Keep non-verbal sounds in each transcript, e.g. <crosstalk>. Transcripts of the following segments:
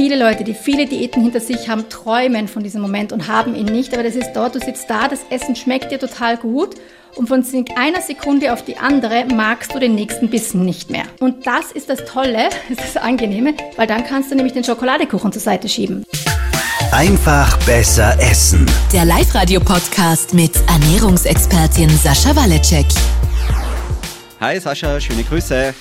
viele Leute, die viele Diäten hinter sich haben, träumen von diesem Moment und haben ihn nicht. Aber das ist dort, du sitzt da, das Essen schmeckt dir total gut und von einer Sekunde auf die andere magst du den nächsten Bissen nicht mehr. Und das ist das Tolle, das <laughs> ist das Angenehme, weil dann kannst du nämlich den Schokoladekuchen zur Seite schieben. Einfach besser essen. Der Live-Radio-Podcast mit Ernährungsexpertin Sascha Waleczek. Hi Sascha, schöne Grüße.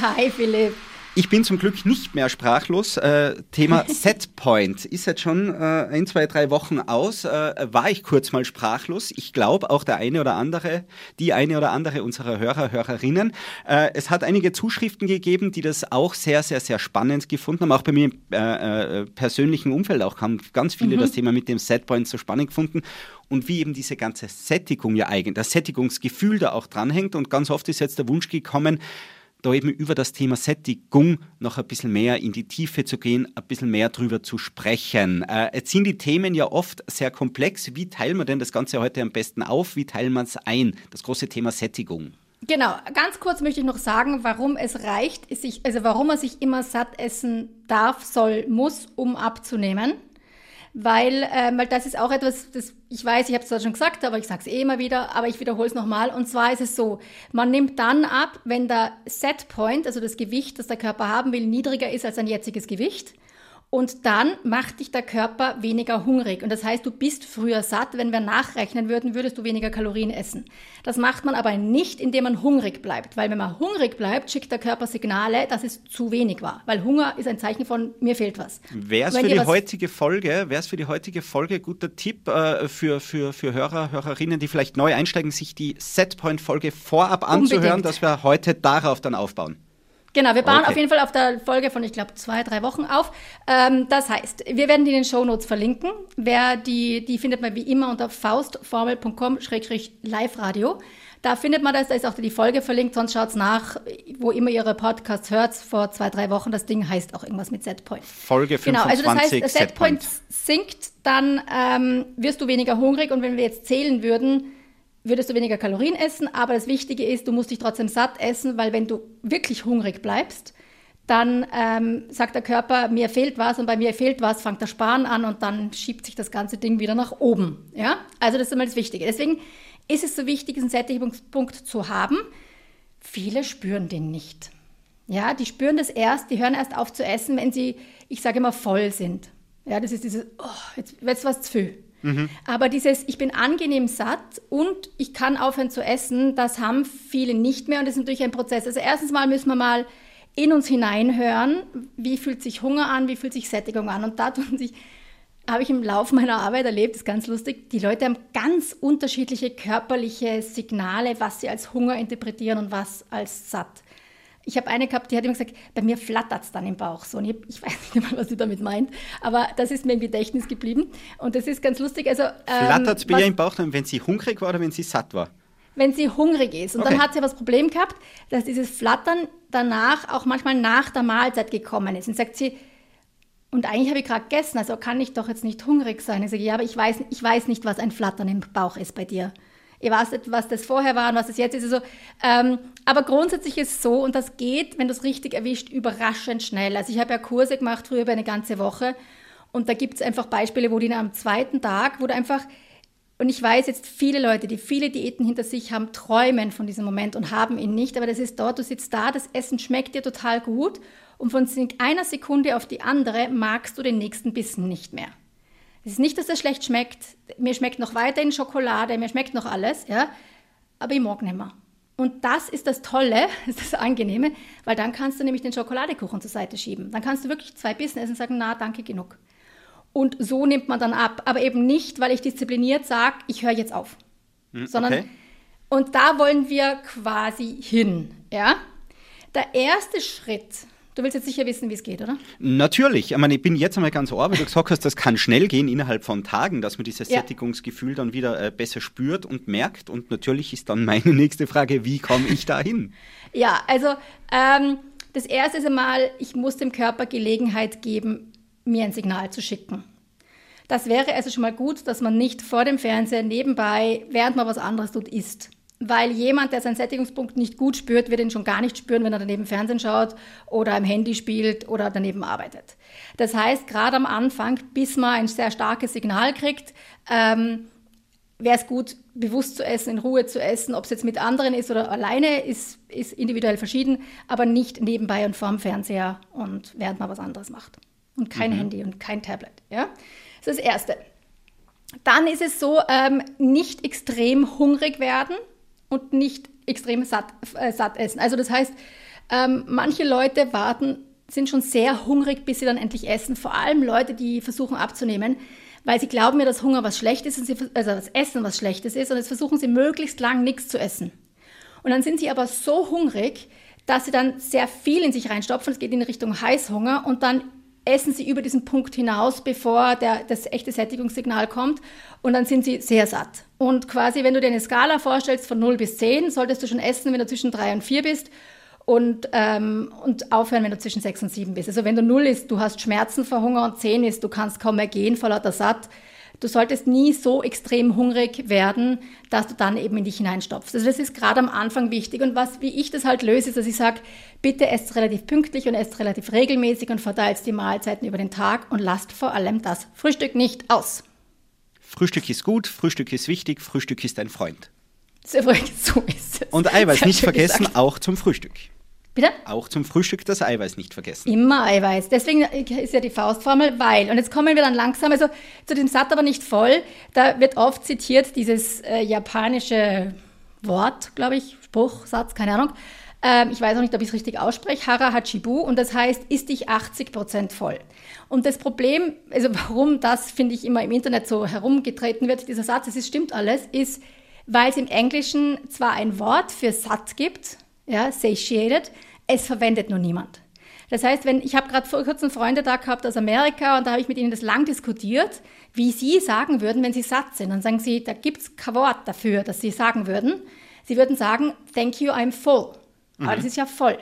Hi Philipp. Ich bin zum Glück nicht mehr sprachlos. Äh, Thema <laughs> Setpoint ist jetzt schon äh, ein, zwei, drei Wochen aus. Äh, war ich kurz mal sprachlos. Ich glaube auch der eine oder andere, die eine oder andere unserer Hörer, Hörerinnen. Äh, es hat einige Zuschriften gegeben, die das auch sehr, sehr, sehr spannend gefunden haben. Auch bei mir im äh, äh, persönlichen Umfeld auch haben ganz viele mhm. das Thema mit dem Setpoint so spannend gefunden und wie eben diese ganze Sättigung ja eigentlich, das Sättigungsgefühl da auch dranhängt. Und ganz oft ist jetzt der Wunsch gekommen, da eben über das Thema Sättigung noch ein bisschen mehr in die Tiefe zu gehen, ein bisschen mehr drüber zu sprechen. Äh, jetzt sind die Themen ja oft sehr komplex. Wie teilen wir denn das Ganze heute am besten auf? Wie teilen wir es ein? Das große Thema Sättigung. Genau, ganz kurz möchte ich noch sagen, warum es reicht, sich, also warum man sich immer satt essen darf, soll, muss, um abzunehmen weil, äh, weil das ist auch etwas, das ich weiß, ich habe es zwar schon gesagt, aber ich sage es eh immer wieder, aber ich wiederhole es nochmal. Und zwar ist es so, man nimmt dann ab, wenn der Setpoint, also das Gewicht, das der Körper haben will, niedriger ist als sein jetziges Gewicht. Und dann macht dich der Körper weniger hungrig. Und das heißt, du bist früher satt. Wenn wir nachrechnen würden, würdest du weniger Kalorien essen. Das macht man aber nicht, indem man hungrig bleibt. Weil wenn man hungrig bleibt, schickt der Körper Signale, dass es zu wenig war. Weil Hunger ist ein Zeichen von, mir fehlt was. Wäre es für die heutige Folge, wäre es für die heutige Folge guter Tipp äh, für, für, für Hörer, Hörerinnen, die vielleicht neu einsteigen, sich die Setpoint-Folge vorab anzuhören, Unbedingt. dass wir heute darauf dann aufbauen? Genau, wir bauen okay. auf jeden Fall auf der Folge von, ich glaube, zwei, drei Wochen auf. Ähm, das heißt, wir werden die in den Show Notes verlinken. Wer die, die findet man wie immer unter faustformel.com-live-radio. Da findet man das, da ist auch die Folge verlinkt, sonst schaut's nach, wo immer ihre Podcasts hört, vor zwei, drei Wochen. Das Ding heißt auch irgendwas mit Setpoint. Folge 25, Genau, also das heißt, Setpoint sinkt, dann ähm, wirst du weniger hungrig und wenn wir jetzt zählen würden, würdest du weniger Kalorien essen, aber das Wichtige ist, du musst dich trotzdem satt essen, weil wenn du wirklich hungrig bleibst, dann ähm, sagt der Körper, mir fehlt was und bei mir fehlt was, fängt der Sparen an und dann schiebt sich das ganze Ding wieder nach oben. Ja? Also das ist immer das Wichtige. Deswegen ist es so wichtig, diesen Sättigungspunkt zu haben. Viele spüren den nicht. Ja, die spüren das erst, die hören erst auf zu essen, wenn sie, ich sage immer, voll sind. Ja, das ist dieses, oh, jetzt, jetzt was zu viel. Mhm. Aber dieses, ich bin angenehm satt und ich kann aufhören zu essen, das haben viele nicht mehr und das ist natürlich ein Prozess. Also erstens mal müssen wir mal in uns hineinhören, wie fühlt sich Hunger an, wie fühlt sich Sättigung an. Und da tun sich, habe ich im Laufe meiner Arbeit erlebt, ist ganz lustig, die Leute haben ganz unterschiedliche körperliche Signale, was sie als Hunger interpretieren und was als satt. Ich habe eine gehabt, die hat immer gesagt, bei mir flattert es dann im Bauch so. Und ich, ich <laughs> weiß nicht mal, was sie damit meint, aber das ist mir im Gedächtnis geblieben. Und das ist ganz lustig. Also, ähm, flattert es bei ihr im Bauch dann, wenn sie hungrig war oder wenn sie satt war? Wenn sie hungrig ist. Und okay. dann hat sie aber das Problem gehabt, dass dieses Flattern danach auch manchmal nach der Mahlzeit gekommen ist. Und sagt sie, und eigentlich habe ich gerade gegessen, also kann ich doch jetzt nicht hungrig sein. Ich sage, ja, aber ich weiß, ich weiß nicht, was ein Flattern im Bauch ist bei dir. Ihr weiß nicht, was das vorher war und was das jetzt ist. Also, ähm, aber grundsätzlich ist es so, und das geht, wenn du es richtig erwischt, überraschend schnell. Also ich habe ja Kurse gemacht früher über eine ganze Woche und da gibt es einfach Beispiele, wo die am zweiten Tag, wo du einfach, und ich weiß jetzt, viele Leute, die viele Diäten hinter sich haben, träumen von diesem Moment und haben ihn nicht, aber das ist dort, du sitzt da, das Essen schmeckt dir total gut und von einer Sekunde auf die andere magst du den nächsten Bissen nicht mehr. Es ist nicht, dass es schlecht schmeckt. Mir schmeckt noch weiterhin Schokolade, mir schmeckt noch alles, ja. Aber ich mag nicht mehr. Und das ist das Tolle, <laughs> das ist das Angenehme, weil dann kannst du nämlich den Schokoladekuchen zur Seite schieben. Dann kannst du wirklich zwei Bissen essen und sagen, na, danke, genug. Und so nimmt man dann ab. Aber eben nicht, weil ich diszipliniert sage, ich höre jetzt auf. Hm, Sondern, okay. und da wollen wir quasi hin, ja. Der erste Schritt, Du willst jetzt sicher wissen, wie es geht, oder? Natürlich. Ich meine, ich bin jetzt einmal ganz ohr, weil du gesagt hast, das kann schnell gehen innerhalb von Tagen, dass man dieses ja. Sättigungsgefühl dann wieder äh, besser spürt und merkt. Und natürlich ist dann meine <laughs> nächste Frage, wie komme ich da hin? Ja, also ähm, das Erste ist einmal, ich muss dem Körper Gelegenheit geben, mir ein Signal zu schicken. Das wäre also schon mal gut, dass man nicht vor dem Fernseher nebenbei, während man was anderes tut, isst. Weil jemand, der seinen Sättigungspunkt nicht gut spürt, wird ihn schon gar nicht spüren, wenn er daneben Fernsehen schaut oder am Handy spielt oder daneben arbeitet. Das heißt, gerade am Anfang, bis man ein sehr starkes Signal kriegt, ähm, wäre es gut, bewusst zu essen, in Ruhe zu essen. Ob es jetzt mit anderen ist oder alleine, ist, ist individuell verschieden, aber nicht nebenbei und vorm Fernseher und während man was anderes macht. Und kein mhm. Handy und kein Tablet. Ja? Das ist das Erste. Dann ist es so, ähm, nicht extrem hungrig werden und nicht extrem satt, äh, satt essen. Also das heißt, ähm, manche Leute warten, sind schon sehr hungrig, bis sie dann endlich essen. Vor allem Leute, die versuchen abzunehmen, weil sie glauben mir, dass Hunger was Schlechtes ist, also das Essen was Schlechtes ist. Und jetzt versuchen sie möglichst lang nichts zu essen. Und dann sind sie aber so hungrig, dass sie dann sehr viel in sich reinstopfen. Es geht in Richtung Heißhunger und dann essen sie über diesen Punkt hinaus, bevor der, das echte Sättigungssignal kommt und dann sind sie sehr satt. Und quasi, wenn du dir eine Skala vorstellst von 0 bis 10, solltest du schon essen, wenn du zwischen 3 und 4 bist und, ähm, und aufhören, wenn du zwischen 6 und 7 bist. Also wenn du 0 ist, du hast Schmerzen vor Hunger und 10 ist, du kannst kaum mehr gehen vor lauter Satt, Du solltest nie so extrem hungrig werden, dass du dann eben in dich hineinstopfst. Also das ist gerade am Anfang wichtig. Und was, wie ich das halt löse, ist, dass ich sage, bitte esst relativ pünktlich und esst relativ regelmäßig und verteilt die Mahlzeiten über den Tag und lasst vor allem das Frühstück nicht aus. Frühstück ist gut, Frühstück ist wichtig, Frühstück ist ein Freund. So <laughs> ist es. Und Eiweiß nicht vergessen, gesagt. auch zum Frühstück. Bitte? Auch zum Frühstück das Eiweiß nicht vergessen. Immer Eiweiß. Deswegen ist ja die Faustformel, weil. Und jetzt kommen wir dann langsam, also zu dem Satz aber nicht voll. Da wird oft zitiert dieses äh, japanische Wort, glaube ich, Spruch, Satz, keine Ahnung. Ähm, ich weiß auch nicht, ob ich es richtig ausspreche. Hara Hachibu. Und das heißt, ist dich 80 Prozent voll. Und das Problem, also warum das, finde ich, immer im Internet so herumgetreten wird, dieser Satz, es stimmt alles, ist, weil es im Englischen zwar ein Wort für satt gibt, ja, satiated, es verwendet nur niemand. Das heißt, wenn ich habe gerade vor kurzem Freunde da gehabt aus Amerika und da habe ich mit ihnen das lang diskutiert, wie sie sagen würden, wenn sie satt sind. Dann sagen sie, da gibt es kein Wort dafür, dass sie sagen würden. Sie würden sagen, thank you, I'm full. Mhm. Aber das ist ja voll.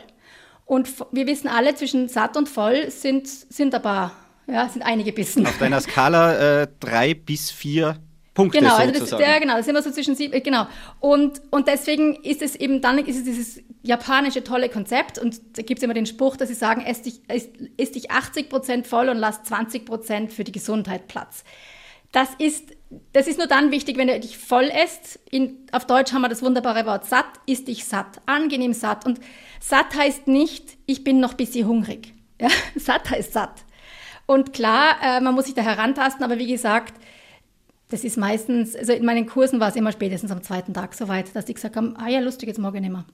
Und wir wissen alle, zwischen satt und voll sind, sind aber, ja, sind einige Bissen. Auf deiner Skala äh, drei bis vier Punkte genau, also das, ja, genau, das sind wir so zwischen sieben, genau. Und, und deswegen ist es eben, dann ist es dieses japanische tolle Konzept und da gibt es immer den Spruch, dass sie sagen, isst dich, isst dich 80 Prozent voll und lass 20 Prozent für die Gesundheit Platz. Das ist, das ist nur dann wichtig, wenn du dich voll isst. In, auf Deutsch haben wir das wunderbare Wort satt, isst dich satt, angenehm satt. Und satt heißt nicht, ich bin noch ein bisschen hungrig. Ja? <laughs> Satt heißt satt. Und klar, äh, man muss sich da herantasten, aber wie gesagt, das ist meistens, also in meinen Kursen war es immer spätestens am zweiten Tag soweit, dass die gesagt haben, ah ja, lustig, jetzt morgen nicht mehr.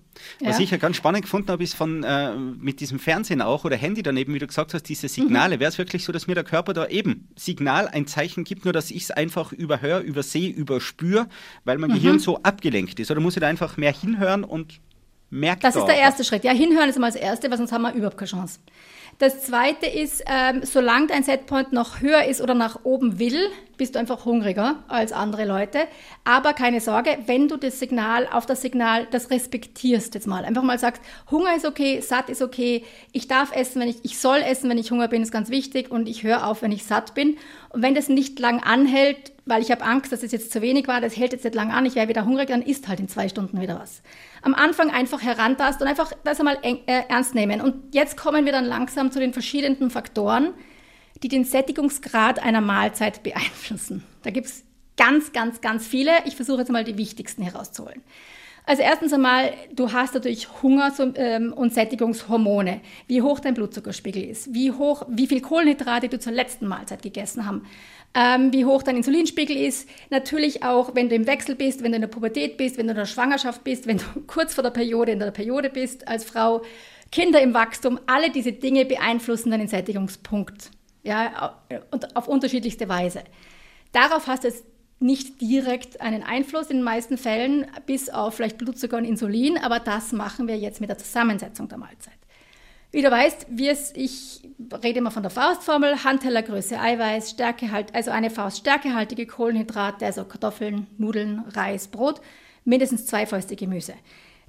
Ja? Was ich ja ganz spannend gefunden habe, ist von äh, mit diesem Fernsehen auch oder Handy daneben, wie du gesagt hast, diese Signale. Mhm. Wäre es wirklich so, dass mir der Körper da eben Signal, ein Zeichen gibt, nur dass ich es einfach überhöre, übersehe, überspüre, weil mein mhm. Gehirn so abgelenkt ist? Oder muss ich da einfach mehr hinhören und merken? Das ist der erste Schritt. Ja, hinhören ist immer das Erste, weil sonst haben wir überhaupt keine Chance. Das zweite ist, ähm, solange dein Setpoint noch höher ist oder nach oben will, bist du einfach hungriger als andere Leute. Aber keine Sorge, wenn du das Signal auf das Signal, das respektierst jetzt mal. Einfach mal sagst, Hunger ist okay, satt ist okay, ich darf essen, wenn ich, ich soll essen, wenn ich Hunger bin, ist ganz wichtig und ich höre auf, wenn ich satt bin. Und wenn das nicht lang anhält, weil ich habe Angst, dass es jetzt zu wenig war, das hält jetzt nicht lang an, ich wäre wieder hungrig, dann isst halt in zwei Stunden wieder was. Am Anfang einfach herantasten und einfach das einmal äh, ernst nehmen. Und jetzt kommen wir dann langsam zu den verschiedenen Faktoren, die den Sättigungsgrad einer Mahlzeit beeinflussen. Da gibt es ganz, ganz, ganz viele. Ich versuche jetzt mal die wichtigsten herauszuholen. Also erstens einmal, du hast natürlich Hunger ähm, und Sättigungshormone, wie hoch dein Blutzuckerspiegel ist, wie hoch, wie viel Kohlenhydrate du zur letzten Mahlzeit gegessen haben, ähm, wie hoch dein Insulinspiegel ist. Natürlich auch, wenn du im Wechsel bist, wenn du in der Pubertät bist, wenn du in der Schwangerschaft bist, wenn du <laughs> kurz vor der Periode in der Periode bist als Frau, Kinder im Wachstum, alle diese Dinge beeinflussen deinen Sättigungspunkt. Ja, und auf unterschiedlichste Weise. Darauf hast du jetzt nicht direkt einen Einfluss in den meisten Fällen, bis auf vielleicht Blutzucker und Insulin, aber das machen wir jetzt mit der Zusammensetzung der Mahlzeit. Wie du weißt, ich rede immer von der Faustformel, Handtellergröße Eiweiß, Stärkehalt, also eine Faust stärkehaltige Kohlenhydrate, also Kartoffeln, Nudeln, Reis, Brot, mindestens zwei Fäuste Gemüse.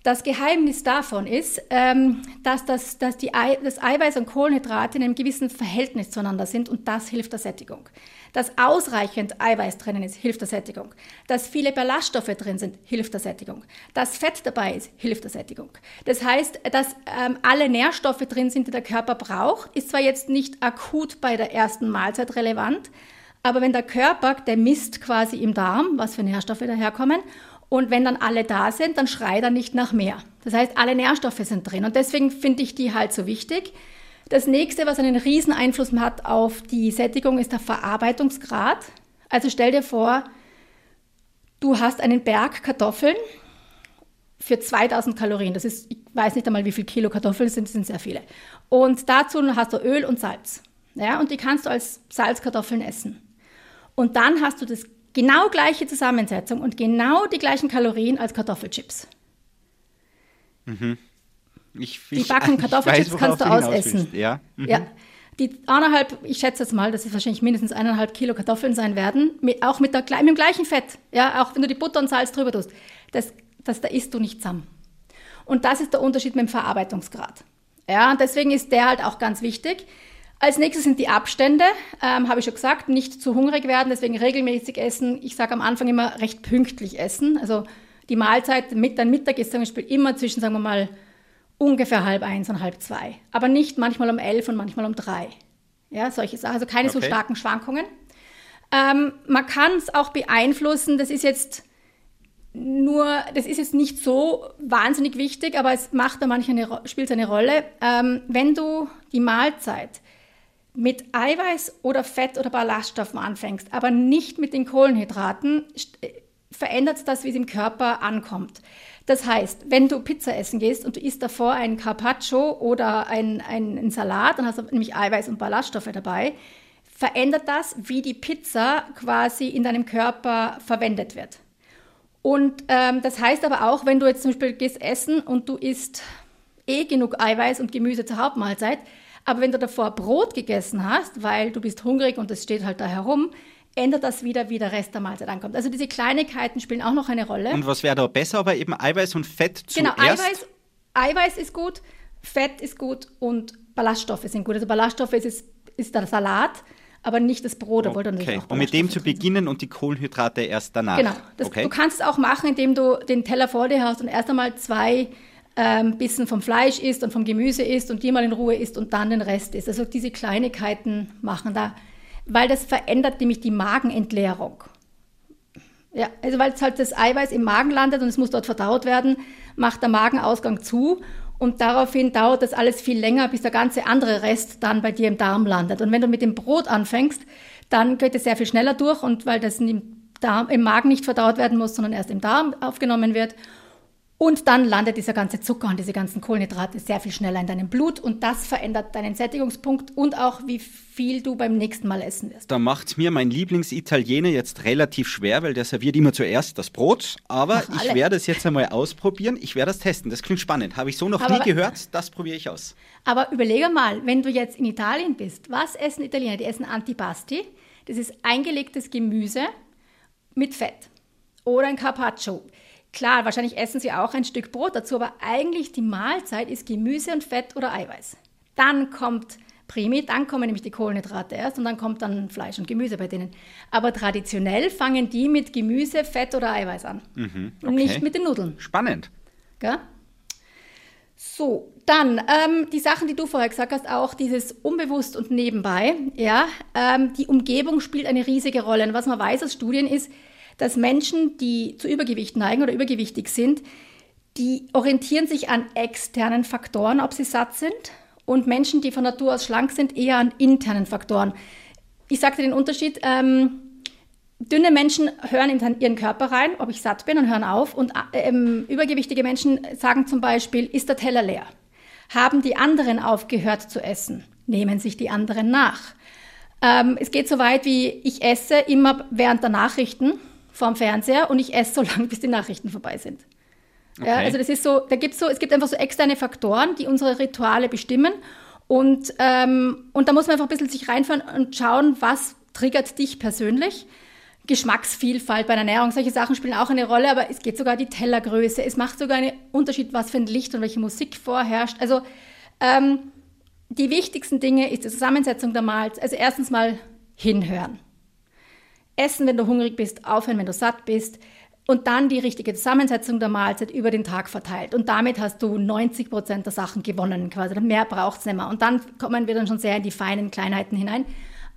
Das Geheimnis davon ist, ähm, dass, das, dass die Ei, das Eiweiß und Kohlenhydrate in einem gewissen Verhältnis zueinander sind und das hilft der Sättigung. Dass ausreichend Eiweiß drinnen ist, hilft der Sättigung. Dass viele Ballaststoffe drin sind, hilft der Sättigung. Dass Fett dabei ist, hilft der Sättigung. Das heißt, dass ähm, alle Nährstoffe drin sind, die der Körper braucht, ist zwar jetzt nicht akut bei der ersten Mahlzeit relevant, aber wenn der Körper, der misst quasi im Darm, was für Nährstoffe daherkommen, und wenn dann alle da sind, dann schreit er nicht nach mehr. Das heißt, alle Nährstoffe sind drin. Und deswegen finde ich die halt so wichtig. Das nächste, was einen riesen Einfluss hat auf die Sättigung, ist der Verarbeitungsgrad. Also stell dir vor, du hast einen Berg Kartoffeln für 2000 Kalorien. Das ist, ich weiß nicht einmal, wie viel Kilo Kartoffeln sind, das sind sehr viele. Und dazu hast du Öl und Salz. Ja, und die kannst du als Salzkartoffeln essen. Und dann hast du das Genau gleiche Zusammensetzung und genau die gleichen Kalorien als Kartoffelchips. Mhm. Ich, die backen <laughs> Kartoffelchips weiß, kannst du ausessen. Ja. Mhm. ja. Die eineinhalb, ich schätze jetzt mal, dass es wahrscheinlich mindestens eineinhalb Kilo Kartoffeln sein werden, mit, auch mit, der, mit dem gleichen Fett. Ja, auch wenn du die Butter und Salz drüber tust. Das, das, da isst du nicht zusammen. Und das ist der Unterschied mit dem Verarbeitungsgrad. Ja, und deswegen ist der halt auch ganz wichtig. Als nächstes sind die Abstände, ähm, habe ich schon gesagt, nicht zu hungrig werden, deswegen regelmäßig essen. Ich sage am Anfang immer recht pünktlich essen. Also die Mahlzeit, mit, dein Mittag ist zum Beispiel immer zwischen, sagen wir mal, ungefähr halb eins und halb zwei. Aber nicht manchmal um elf und manchmal um drei. Ja, solche Sachen. Also keine okay. so starken Schwankungen. Ähm, man kann es auch beeinflussen. Das ist jetzt nur, das ist jetzt nicht so wahnsinnig wichtig, aber es macht da manchmal eine, spielt eine Rolle. Ähm, wenn du die Mahlzeit mit Eiweiß oder Fett oder Ballaststoffen anfängst, aber nicht mit den Kohlenhydraten, äh, verändert das, wie es im Körper ankommt. Das heißt, wenn du Pizza essen gehst und du isst davor einen Carpaccio oder einen, einen Salat, dann hast du nämlich Eiweiß und Ballaststoffe dabei, verändert das, wie die Pizza quasi in deinem Körper verwendet wird. Und ähm, das heißt aber auch, wenn du jetzt zum Beispiel gehst essen und du isst eh genug Eiweiß und Gemüse zur Hauptmahlzeit, aber wenn du davor Brot gegessen hast, weil du bist hungrig und es steht halt da herum, ändert das wieder, wie der Rest der Mahlzeit ankommt. Also diese Kleinigkeiten spielen auch noch eine Rolle. Und was wäre da besser, aber eben Eiweiß und Fett zuerst? Genau, Eiweiß, Eiweiß ist gut, Fett ist gut und Ballaststoffe sind gut. Also Ballaststoffe ist, ist, ist der Salat, aber nicht das Brot. Okay. okay. Und mit dem zu beginnen und die Kohlenhydrate erst danach. Genau. Das, okay. Du kannst es auch machen, indem du den Teller vor dir hast und erst einmal zwei ähm, bisschen vom Fleisch isst und vom Gemüse isst und die mal in Ruhe isst und dann den Rest isst. Also diese Kleinigkeiten machen da, weil das verändert nämlich die Magenentleerung. Ja, also weil es halt das Eiweiß im Magen landet und es muss dort verdaut werden, macht der Magenausgang zu und daraufhin dauert das alles viel länger, bis der ganze andere Rest dann bei dir im Darm landet. Und wenn du mit dem Brot anfängst, dann geht es sehr viel schneller durch und weil das im, Darm, im Magen nicht verdaut werden muss, sondern erst im Darm aufgenommen wird und dann landet dieser ganze Zucker und diese ganzen Kohlenhydrate sehr viel schneller in deinem Blut und das verändert deinen Sättigungspunkt und auch wie viel du beim nächsten Mal essen wirst. Da macht mir mein Lieblingsitaliener jetzt relativ schwer, weil der serviert immer zuerst das Brot. Aber ich werde es jetzt einmal ausprobieren. Ich werde das testen. Das klingt spannend. Habe ich so noch aber, nie gehört. Das probiere ich aus. Aber überlege mal, wenn du jetzt in Italien bist, was essen Italiener? Die essen Antipasti. Das ist eingelegtes Gemüse mit Fett oder ein Carpaccio. Klar, wahrscheinlich essen sie auch ein Stück Brot dazu, aber eigentlich die Mahlzeit ist Gemüse und Fett oder Eiweiß. Dann kommt Primi, dann kommen nämlich die Kohlenhydrate erst und dann kommt dann Fleisch und Gemüse bei denen. Aber traditionell fangen die mit Gemüse, Fett oder Eiweiß an. Mhm, okay. Und nicht mit den Nudeln. Spannend. Gell? So, dann ähm, die Sachen, die du vorher gesagt hast, auch dieses unbewusst und nebenbei. Ja, ähm, die Umgebung spielt eine riesige Rolle. Und was man weiß aus Studien ist, dass Menschen, die zu Übergewicht neigen oder übergewichtig sind, die orientieren sich an externen Faktoren, ob sie satt sind, und Menschen, die von Natur aus schlank sind, eher an internen Faktoren. Ich sagte den Unterschied, ähm, dünne Menschen hören in ihren Körper rein, ob ich satt bin und hören auf, und ähm, übergewichtige Menschen sagen zum Beispiel, ist der Teller leer? Haben die anderen aufgehört zu essen? Nehmen sich die anderen nach? Ähm, es geht so weit wie, ich esse immer während der Nachrichten vorm Fernseher und ich esse so <laughs> lange, bis die Nachrichten vorbei sind. Okay. Ja, also das ist so, da gibt's so, es gibt einfach so externe Faktoren, die unsere Rituale bestimmen. Und, ähm, und da muss man einfach ein bisschen sich reinfahren und schauen, was triggert dich persönlich. Geschmacksvielfalt bei der Ernährung, solche Sachen spielen auch eine Rolle, aber es geht sogar die Tellergröße. Es macht sogar einen Unterschied, was für ein Licht und welche Musik vorherrscht. Also ähm, die wichtigsten Dinge ist die Zusammensetzung der Mahlzeit. Also erstens mal hinhören. Essen, wenn du hungrig bist, aufhören, wenn du satt bist und dann die richtige Zusammensetzung der Mahlzeit über den Tag verteilt. Und damit hast du 90 Prozent der Sachen gewonnen quasi. Mehr braucht es nicht mehr. Und dann kommen wir dann schon sehr in die feinen Kleinheiten hinein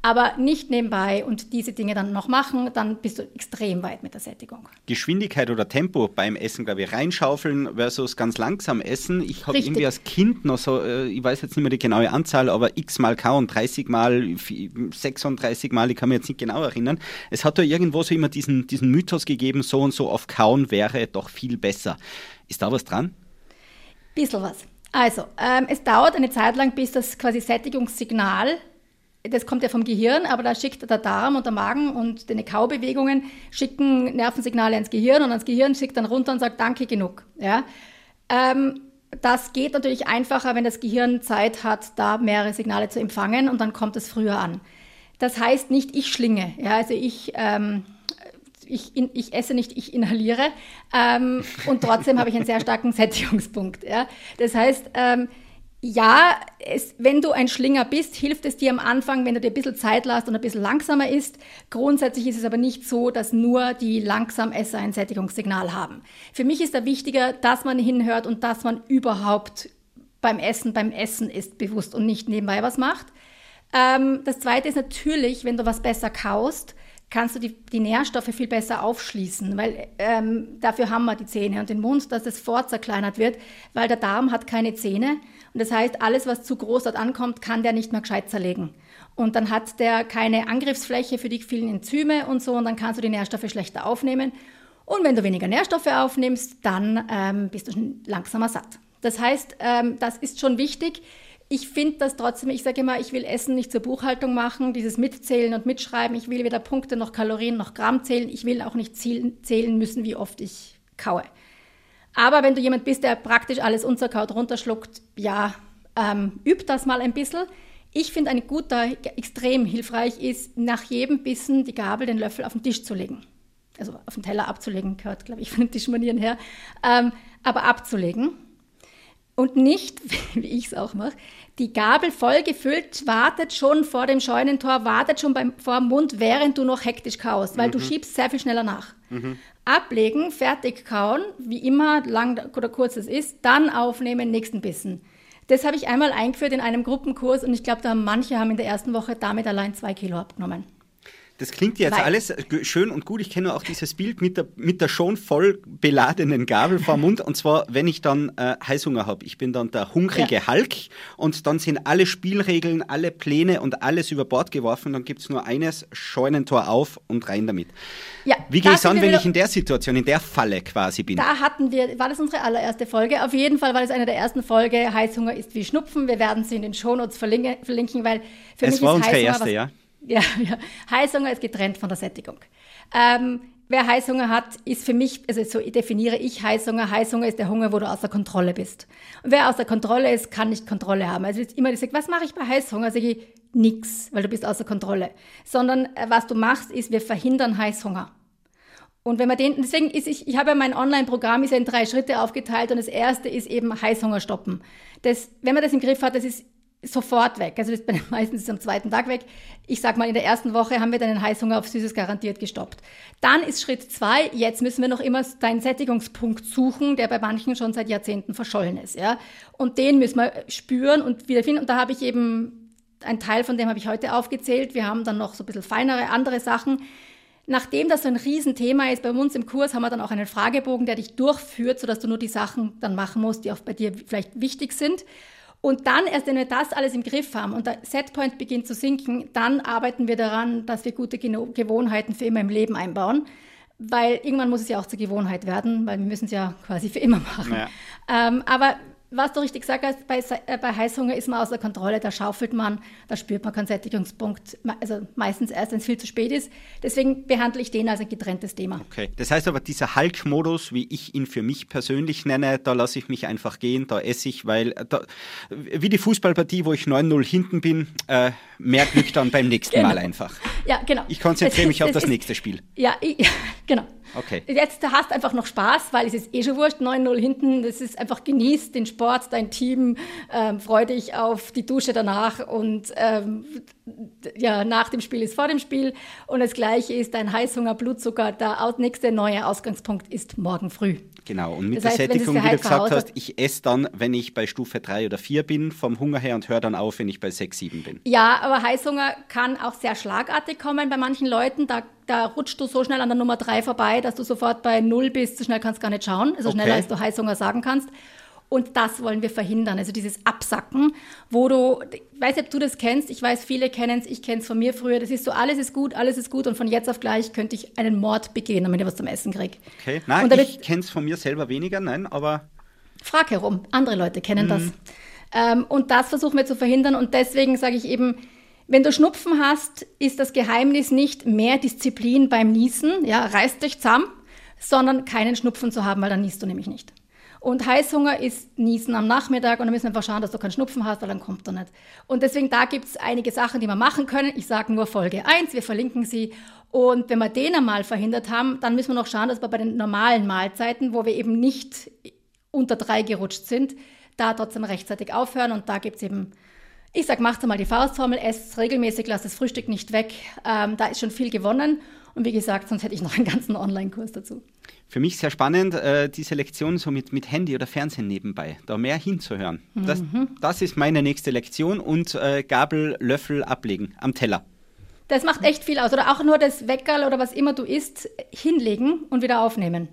aber nicht nebenbei und diese Dinge dann noch machen, dann bist du extrem weit mit der Sättigung. Geschwindigkeit oder Tempo beim Essen, glaube ich, reinschaufeln versus ganz langsam essen. Ich habe irgendwie als Kind noch so, äh, ich weiß jetzt nicht mehr die genaue Anzahl, aber x mal kauen, 30 mal, 36 mal, ich kann mich jetzt nicht genau erinnern. Es hat da irgendwo so immer diesen, diesen Mythos gegeben, so und so auf kauen wäre doch viel besser. Ist da was dran? Bisschen was. Also, ähm, es dauert eine Zeit lang, bis das quasi Sättigungssignal das kommt ja vom Gehirn, aber da schickt der Darm und der Magen und deine Kaubewegungen schicken Nervensignale ins Gehirn und das Gehirn schickt dann runter und sagt Danke genug. Ja? Ähm, das geht natürlich einfacher, wenn das Gehirn Zeit hat, da mehrere Signale zu empfangen und dann kommt es früher an. Das heißt nicht, ich schlinge. Ja? Also ich, ähm, ich, in, ich, esse nicht, ich inhaliere ähm, und trotzdem habe ich einen sehr starken <laughs> Sättigungspunkt. Ja? Das heißt, ähm, ja, es, wenn du ein Schlinger bist, hilft es dir am Anfang, wenn du dir ein bisschen Zeit lässt und ein bisschen langsamer isst. Grundsätzlich ist es aber nicht so, dass nur die Langsamesser ein Sättigungssignal haben. Für mich ist da wichtiger, dass man hinhört und dass man überhaupt beim Essen, beim Essen ist bewusst und nicht nebenbei was macht. Ähm, das zweite ist natürlich, wenn du was besser kaust, kannst du die, die Nährstoffe viel besser aufschließen, weil ähm, dafür haben wir die Zähne und den Mund, dass es vorzerkleinert wird, weil der Darm hat keine Zähne und das heißt, alles, was zu groß dort ankommt, kann der nicht mehr gescheit zerlegen. Und dann hat der keine Angriffsfläche für die vielen Enzyme und so und dann kannst du die Nährstoffe schlechter aufnehmen. Und wenn du weniger Nährstoffe aufnimmst, dann ähm, bist du schon langsamer satt. Das heißt, ähm, das ist schon wichtig ich finde das trotzdem, ich sage immer, ich will Essen nicht zur Buchhaltung machen, dieses Mitzählen und Mitschreiben. Ich will weder Punkte noch Kalorien noch Gramm zählen. Ich will auch nicht zählen müssen, wie oft ich kaue. Aber wenn du jemand bist, der praktisch alles unzerkaut runterschluckt, ja, ähm, üb das mal ein bisschen. Ich finde, ein guter, extrem hilfreich ist, nach jedem Bissen die Gabel, den Löffel auf den Tisch zu legen. Also auf den Teller abzulegen, gehört, glaube ich, von den Tischmanieren her. Ähm, aber abzulegen und nicht, <laughs> wie ich es auch mache, die Gabel voll gefüllt, wartet schon vor dem Scheunentor, wartet schon beim, vor dem Mund, während du noch hektisch kaust, weil mhm. du schiebst sehr viel schneller nach. Mhm. Ablegen, fertig kauen, wie immer, lang oder kurz es ist, dann aufnehmen, nächsten Bissen. Das habe ich einmal eingeführt in einem Gruppenkurs und ich glaube, da haben manche haben in der ersten Woche damit allein zwei Kilo abgenommen. Das klingt jetzt Weil. alles schön und gut. Ich kenne auch dieses Bild mit der, mit der schon voll beladenen Gabel vor Mund. Und zwar, wenn ich dann äh, Heißhunger habe. Ich bin dann der hungrige ja. Hulk und dann sind alle Spielregeln, alle Pläne und alles über Bord geworfen. Dann gibt es nur eines, Scheunentor auf und rein damit. Ja, Wie gehe ich es an, wenn ich in der Situation, in der Falle quasi bin? Da hatten wir, war das unsere allererste Folge? Auf jeden Fall war das eine der ersten Folge. Heißhunger ist wie Schnupfen. Wir werden sie in den Shownotes verlinken, verlinken weil für es mich war ist unsere Heißhunger erste, ja <laughs> ja, ja. Heißhunger ist getrennt von der Sättigung. Ähm, wer Heißhunger hat, ist für mich, also so definiere ich Heißhunger. Heißhunger ist der Hunger, wo du außer Kontrolle bist. Und wer außer Kontrolle ist, kann nicht Kontrolle haben. Also immer gesagt, was mache ich bei Heißhunger? Sage ich, nix, weil du bist außer Kontrolle. Sondern äh, was du machst, ist, wir verhindern Heißhunger. Und wenn man den, deswegen ist ich, ich habe ja mein Online-Programm ist ja in drei Schritte aufgeteilt und das erste ist eben Heißhunger stoppen. Das, wenn man das im Griff hat, das ist sofort weg. Also das ist <laughs> bei den meisten ist am zweiten Tag weg. Ich sag mal, in der ersten Woche haben wir deinen Heißhunger auf Süßes garantiert gestoppt. Dann ist Schritt zwei, jetzt müssen wir noch immer deinen Sättigungspunkt suchen, der bei manchen schon seit Jahrzehnten verschollen ist. Ja? Und den müssen wir spüren und wiederfinden. Und da habe ich eben, ein Teil von dem habe ich heute aufgezählt. Wir haben dann noch so ein bisschen feinere andere Sachen. Nachdem das so ein Riesenthema ist bei uns im Kurs, haben wir dann auch einen Fragebogen, der dich durchführt, sodass du nur die Sachen dann machen musst, die auch bei dir vielleicht wichtig sind. Und dann, erst wenn wir das alles im Griff haben und der Setpoint beginnt zu sinken, dann arbeiten wir daran, dass wir gute Gewohnheiten für immer im Leben einbauen. Weil irgendwann muss es ja auch zur Gewohnheit werden, weil wir müssen es ja quasi für immer machen. Ja. Ähm, aber was du richtig gesagt hast, bei, äh, bei Heißhunger ist man außer Kontrolle, da schaufelt man, da spürt man keinen Sättigungspunkt, also meistens erst, wenn es viel zu spät ist. Deswegen behandle ich den als ein getrenntes Thema. Okay, das heißt aber, dieser Hulk-Modus, wie ich ihn für mich persönlich nenne, da lasse ich mich einfach gehen, da esse ich, weil, da, wie die Fußballpartie, wo ich 9-0 hinten bin, äh, mehr Glück dann beim nächsten <laughs> genau. Mal einfach. Ja, genau. Ich konzentriere Es- <laughs> mich auf es das ist- nächste Spiel. Ja, ich, <laughs> genau. Okay. Jetzt hast einfach noch Spaß, weil es ist eh schon wurscht, 9-0 hinten. Das ist einfach genießt den Sport, dein Team, ähm, freu dich auf die Dusche danach und ähm, ja, nach dem Spiel ist vor dem Spiel. Und das Gleiche ist dein Heißhunger, Blutzucker. Der nächste neue Ausgangspunkt ist morgen früh. Genau, und mit Das heißt, der Sättigung, wie du gesagt hast, ich esse dann, wenn ich bei Stufe 3 oder 4 bin, vom Hunger her und höre dann auf, wenn ich bei 6, 7 bin. Ja, aber Heißhunger kann auch sehr schlagartig kommen bei manchen Leuten. Da, da rutschst du so schnell an der Nummer drei vorbei, dass du sofort bei null bist. So schnell kannst du gar nicht schauen. Also schneller, Okay. als du Heißhunger sagen kannst. Und das wollen wir verhindern. Also dieses Absacken, wo du, ich weiß nicht, ob du das kennst, ich weiß, viele kennen es, ich kenne es von mir früher. Das ist so, alles ist gut, alles ist gut und von jetzt auf gleich könnte ich einen Mord begehen, damit ich was zum Essen kriege. Okay, nein, Und damit- ich kenne es von mir selber weniger, nein, aber Frag herum, andere Leute kennen das. Ähm, und das versuchen wir zu verhindern. Und deswegen sage ich eben, wenn du Schnupfen hast, ist das Geheimnis nicht mehr Disziplin beim Niesen, ja, reiß dich zusammen, sondern keinen Schnupfen zu haben, weil dann niest du nämlich nicht. Und Heißhunger ist Niesen am Nachmittag und dann müssen wir einfach schauen, dass du keinen Schnupfen hast, weil dann kommt er nicht. Und deswegen, da gibt es einige Sachen, die wir machen können. Ich sage nur Folge 1, wir verlinken sie. Und wenn wir den einmal verhindert haben, dann müssen wir noch schauen, dass wir bei den normalen Mahlzeiten, wo wir eben nicht unter drei gerutscht sind, da trotzdem rechtzeitig aufhören. Und da gibt es eben, ich sag, macht mal die Faustformel, esst regelmäßig, lasst das Frühstück nicht weg. Ähm, da ist schon viel gewonnen. Und wie gesagt, sonst hätte ich noch einen ganzen Online-Kurs dazu. für mich sehr spannend, äh, diese Lektion so mit, mit Handy oder Fernsehen nebenbei, da mehr hinzuhören. Das, Mhm. das ist meine nächste Lektion und äh, Gabel, Löffel ablegen am Teller. Das macht echt viel aus. Oder auch nur das Weckerl oder was immer du isst, hinlegen und wieder aufnehmen.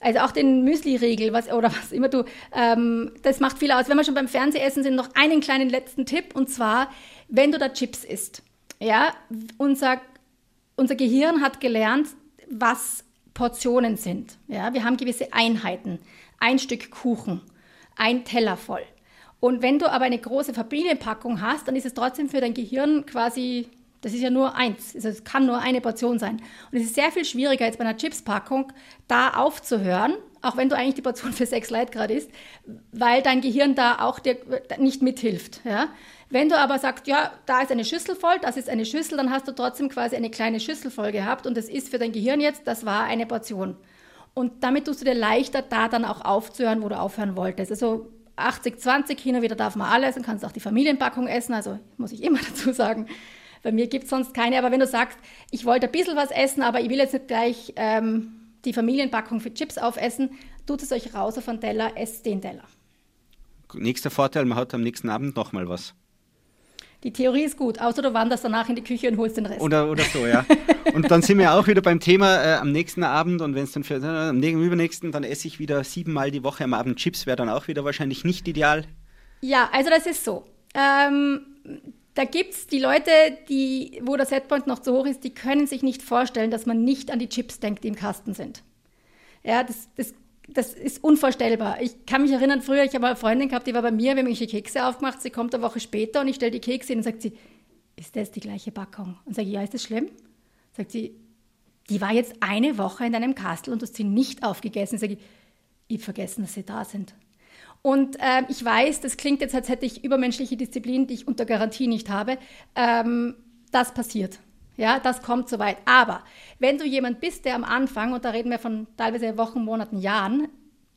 Also auch den Müsli-Riegel was, oder was immer du, ähm, das macht viel aus. Wenn wir schon beim Fernsehessen sind, noch einen kleinen letzten Tipp. Und zwar, wenn du da Chips isst. Ja, unser, unser Gehirn hat gelernt, was Portionen sind. Ja, wir haben gewisse Einheiten. Ein Stück Kuchen, ein Teller voll. Und wenn du aber eine große Familienpackung hast, dann ist es trotzdem für dein Gehirn quasi, das ist ja nur eins, also es kann nur eine Portion sein. Und es ist sehr viel schwieriger jetzt bei einer Chipspackung, da aufzuhören, auch wenn du eigentlich die Portion für sechs Leute gerade isst, weil dein Gehirn da auch dir nicht mithilft. Ja? Wenn du aber sagst, ja, da ist eine Schüssel voll, das ist eine Schüssel, dann hast du trotzdem quasi eine kleine Schüssel voll gehabt und das ist für dein Gehirn jetzt, das war eine Portion. Und damit tust du dir leichter, da dann auch aufzuhören, wo du aufhören wolltest. Also 80, 20, hin und wieder darf man alles und kannst auch die Familienpackung essen. Also muss ich immer <laughs> dazu sagen, bei mir gibt es sonst keine. Aber wenn du sagst, ich wollte ein bisschen was essen, aber ich will jetzt nicht gleich ähm, die Familienpackung für Chips aufessen, tut es euch raus auf einen Teller, esst den Teller. Nächster Vorteil, man hat am nächsten Abend nochmal was. Die Theorie ist gut, außer du wanderst danach in die Küche und holst den Rest. Oder, oder so, ja. Und dann sind wir auch wieder beim Thema äh, am nächsten Abend und wenn es dann für äh, am nächsten- übernächsten, dann esse ich wieder siebenmal die Woche am Abend Chips, wäre dann auch wieder wahrscheinlich nicht ideal. Ja, also das ist so. Ähm, da gibt es die Leute, die, wo der Setpoint noch zu hoch ist, die können sich nicht vorstellen, dass man nicht an die Chips denkt, die im Kasten sind. Ja, das, das, das ist unvorstellbar. Ich kann mich erinnern, früher, ich habe eine Freundin gehabt, die war bei mir, wir haben irgendwelche Kekse aufgemacht, sie kommt eine Woche später und ich stelle die Kekse hin und sagt sie, ist das die gleiche Packung? Und sage ich, ja, ist das schlimm? Sagt sie, die war jetzt eine Woche in deinem Kastel und du hast sie nicht aufgegessen. Sage ich, ich habe vergessen, dass sie da sind. Und ähm, ich weiß, das klingt jetzt, als hätte ich übermenschliche Disziplin, die ich unter Garantie nicht habe. Ähm, das passiert. Ja, das kommt soweit. Aber wenn du jemand bist, der am Anfang, und da reden wir von teilweise Wochen, Monaten, Jahren,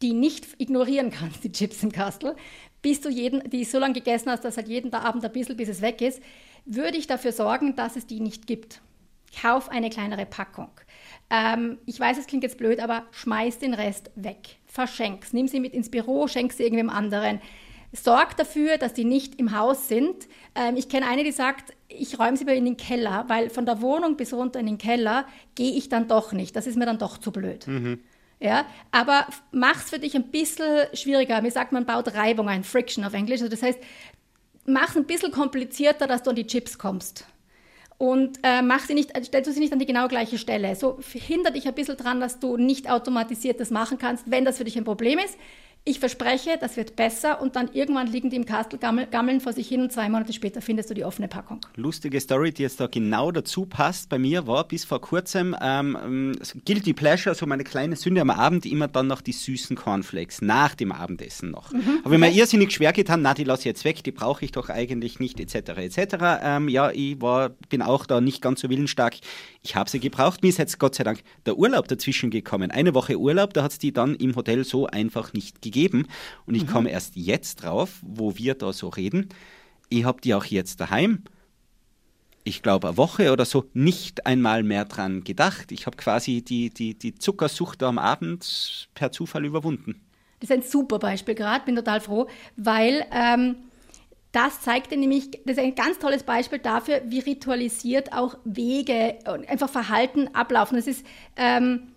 die nicht ignorieren kannst, die Chips im Kastel, bis du jeden, die so lange gegessen hast, dass halt jeden Abend ein bisschen, bis es weg ist, würde ich dafür sorgen, dass es die nicht gibt. Kauf eine kleinere Packung. Ähm, ich weiß, es klingt jetzt blöd, aber schmeiß den Rest weg. Verschenk's. Nimm sie mit ins Büro, schenk sie irgendwem anderen. Sorg dafür, dass die nicht im Haus sind. Ähm, ich kenne eine, die sagt, ich räume sie bei in den Keller, weil von der Wohnung bis runter in den Keller gehe ich dann doch nicht. Das ist mir dann doch zu blöd. Ja, aber mach's für dich ein bisschen schwieriger. Mir sagt man, baut Reibung ein, Friction auf Englisch. Also das heißt, mach's ein bisschen komplizierter, dass du an die Chips kommst. Und äh, mach sie nicht, stellst du sie nicht an die genau gleiche Stelle. So hindert dich ein bisschen dran, dass du nicht automatisiert das machen kannst. Wenn das für dich ein Problem ist, Ich verspreche, das wird besser und dann irgendwann liegen die im Kastel gammeln vor sich hin und zwei Monate später findest du die offene Packung. Lustige Story, die jetzt da genau dazu passt. Bei mir war bis vor kurzem ähm, Guilty Pleasure, so meine kleine Sünde am Abend, immer dann noch die süßen Cornflakes, nach dem Abendessen noch. Mhm. Habe ich mir irrsinnig schwer getan, na, die lasse ich jetzt weg, die brauche ich doch eigentlich nicht, etc. etc. Ähm, ja, ich war, bin auch da nicht ganz so willensstark. Ich habe sie gebraucht. Mir ist jetzt Gott sei Dank der Urlaub dazwischen gekommen. Eine Woche Urlaub, da hat es die dann im Hotel so einfach nicht gegeben gegeben. Und ich mhm. komme erst jetzt drauf, wo wir da so reden. Ich habe die auch jetzt daheim. Ich glaube, eine Woche oder so nicht einmal mehr dran gedacht. Ich habe quasi die, die, die Zuckersucht am Abend per Zufall überwunden. Das ist ein super Beispiel gerade, bin total froh, weil ähm, das zeigt nämlich, das ist ein ganz tolles Beispiel dafür, wie ritualisiert auch Wege und einfach Verhalten ablaufen. Das ist ähm,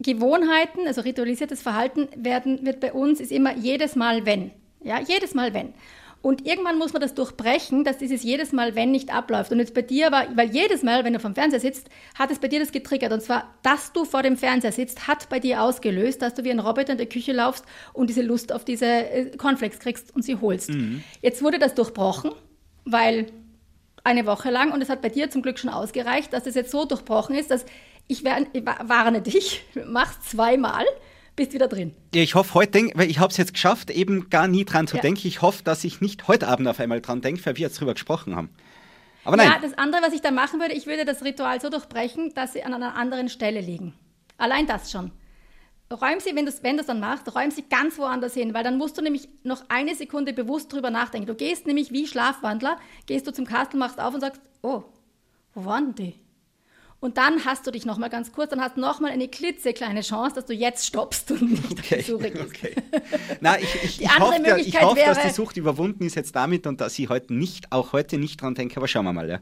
Gewohnheiten, also ritualisiertes Verhalten werden, wird bei uns ist immer jedes Mal wenn. Ja, jedes Mal wenn. Und irgendwann muss man das durchbrechen, dass dieses jedes Mal wenn nicht abläuft. Und jetzt bei dir war, weil jedes Mal, wenn du vom Fernseher sitzt, hat es bei dir das getriggert. Und zwar, dass du vor dem Fernseher sitzt, hat bei dir ausgelöst, dass du wie ein Roboter in der Küche laufst und diese Lust auf diese äh, Cornflakes kriegst und sie holst. Mhm. Jetzt wurde das durchbrochen, weil eine Woche lang, und es hat bei dir zum Glück schon ausgereicht, dass es jetzt so durchbrochen ist, dass ich, warne dich, mach's zweimal, bist wieder drin. Ja, ich hoffe heute, weil ich habe es jetzt geschafft, eben gar nie dran zu ja. denken. Ich hoffe, dass ich nicht heute Abend auf einmal dran denke, weil wir jetzt drüber gesprochen haben. Aber nein. Ja, das andere, was ich da machen würde, ich würde das Ritual so durchbrechen, dass sie an einer anderen Stelle liegen. Allein das schon. Räum sie, wenn du es wenn dann machst, räum sie ganz woanders hin, weil dann musst du nämlich noch eine Sekunde bewusst drüber nachdenken. Du gehst nämlich wie Schlafwandler, gehst du zum Kastel, machst auf und sagst, oh, wo waren die? Und dann hast du dich noch mal ganz kurz, dann hast du noch mal eine klitzekleine Chance, dass du jetzt stoppst und nicht okay, auf die Suche gehst. Okay. Na, ich, ich, <laughs> ich hoffe, ich hoffe dass die Sucht überwunden ist jetzt damit und dass ich heute nicht, auch heute nicht dran denke, aber schauen wir mal, ja.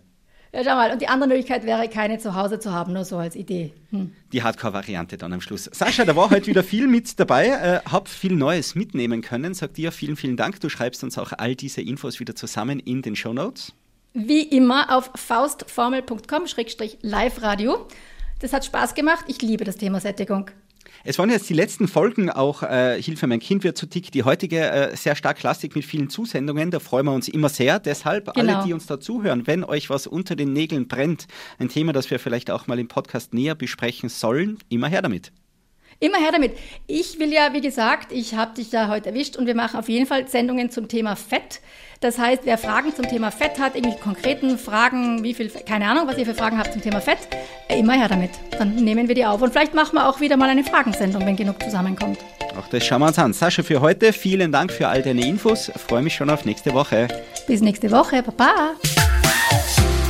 Ja, schau mal. Und die andere Möglichkeit wäre, keine zu Hause zu haben, nur so als Idee. Hm. Die Hardcore-Variante dann am Schluss. Sascha, da war heute wieder viel mit dabei. Äh, hab viel Neues mitnehmen können. Sag dir vielen, vielen Dank. Du schreibst uns auch all diese Infos wieder zusammen in den Show Notes wie immer auf faustformel.com-live-radio. Das hat Spaß gemacht. Ich liebe das Thema Sättigung. Es waren jetzt die letzten Folgen auch äh, Hilfe, mein Kind wird zu dick. Die heutige äh, sehr stark Klassik mit vielen Zusendungen. Da freuen wir uns immer sehr. Deshalb genau. alle, die uns da zuhören, wenn euch was unter den Nägeln brennt, ein Thema, das wir vielleicht auch mal im Podcast näher besprechen sollen, immer her damit. Immer her damit. Ich will ja, wie gesagt, ich habe dich da heute erwischt und wir machen auf jeden Fall Sendungen zum Thema Fett. Das heißt, wer Fragen zum Thema Fett hat, irgendwelche konkreten Fragen, wie viel, keine Ahnung, was ihr für Fragen habt zum Thema Fett, immer her damit. Dann nehmen wir die auf und vielleicht machen wir auch wieder mal eine Fragensendung, wenn genug zusammenkommt. Auch das schauen wir uns an. Sascha, für heute vielen Dank für all deine Infos. Ich freue mich schon auf nächste Woche. Bis nächste Woche. Baba.